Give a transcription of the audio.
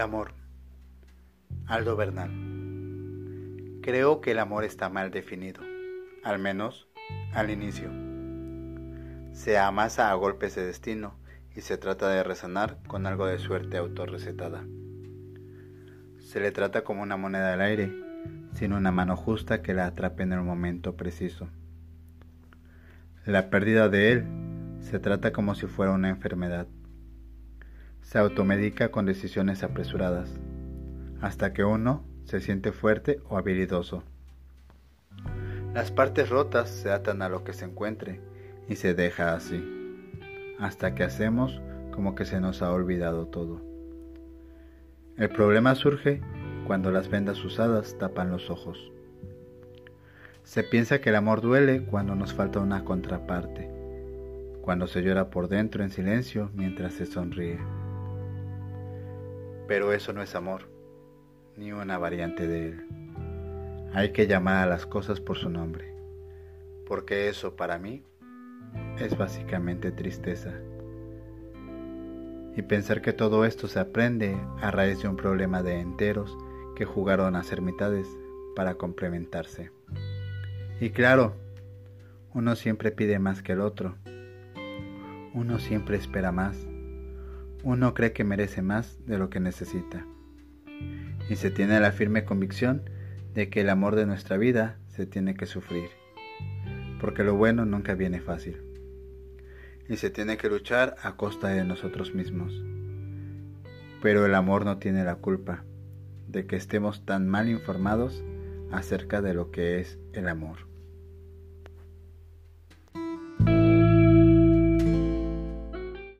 amor. Aldo Bernal. Creo que el amor está mal definido, al menos al inicio. Se amasa a golpes de destino y se trata de resonar con algo de suerte autorrecetada. Se le trata como una moneda al aire, sin una mano justa que la atrape en el momento preciso. La pérdida de él se trata como si fuera una enfermedad se automedica con decisiones apresuradas, hasta que uno se siente fuerte o habilidoso. Las partes rotas se atan a lo que se encuentre y se deja así, hasta que hacemos como que se nos ha olvidado todo. El problema surge cuando las vendas usadas tapan los ojos. Se piensa que el amor duele cuando nos falta una contraparte, cuando se llora por dentro en silencio mientras se sonríe. Pero eso no es amor, ni una variante de él. Hay que llamar a las cosas por su nombre, porque eso para mí es básicamente tristeza. Y pensar que todo esto se aprende a raíz de un problema de enteros que jugaron a ser mitades para complementarse. Y claro, uno siempre pide más que el otro. Uno siempre espera más uno cree que merece más de lo que necesita. Y se tiene la firme convicción de que el amor de nuestra vida se tiene que sufrir, porque lo bueno nunca viene fácil. Y se tiene que luchar a costa de nosotros mismos. Pero el amor no tiene la culpa de que estemos tan mal informados acerca de lo que es el amor.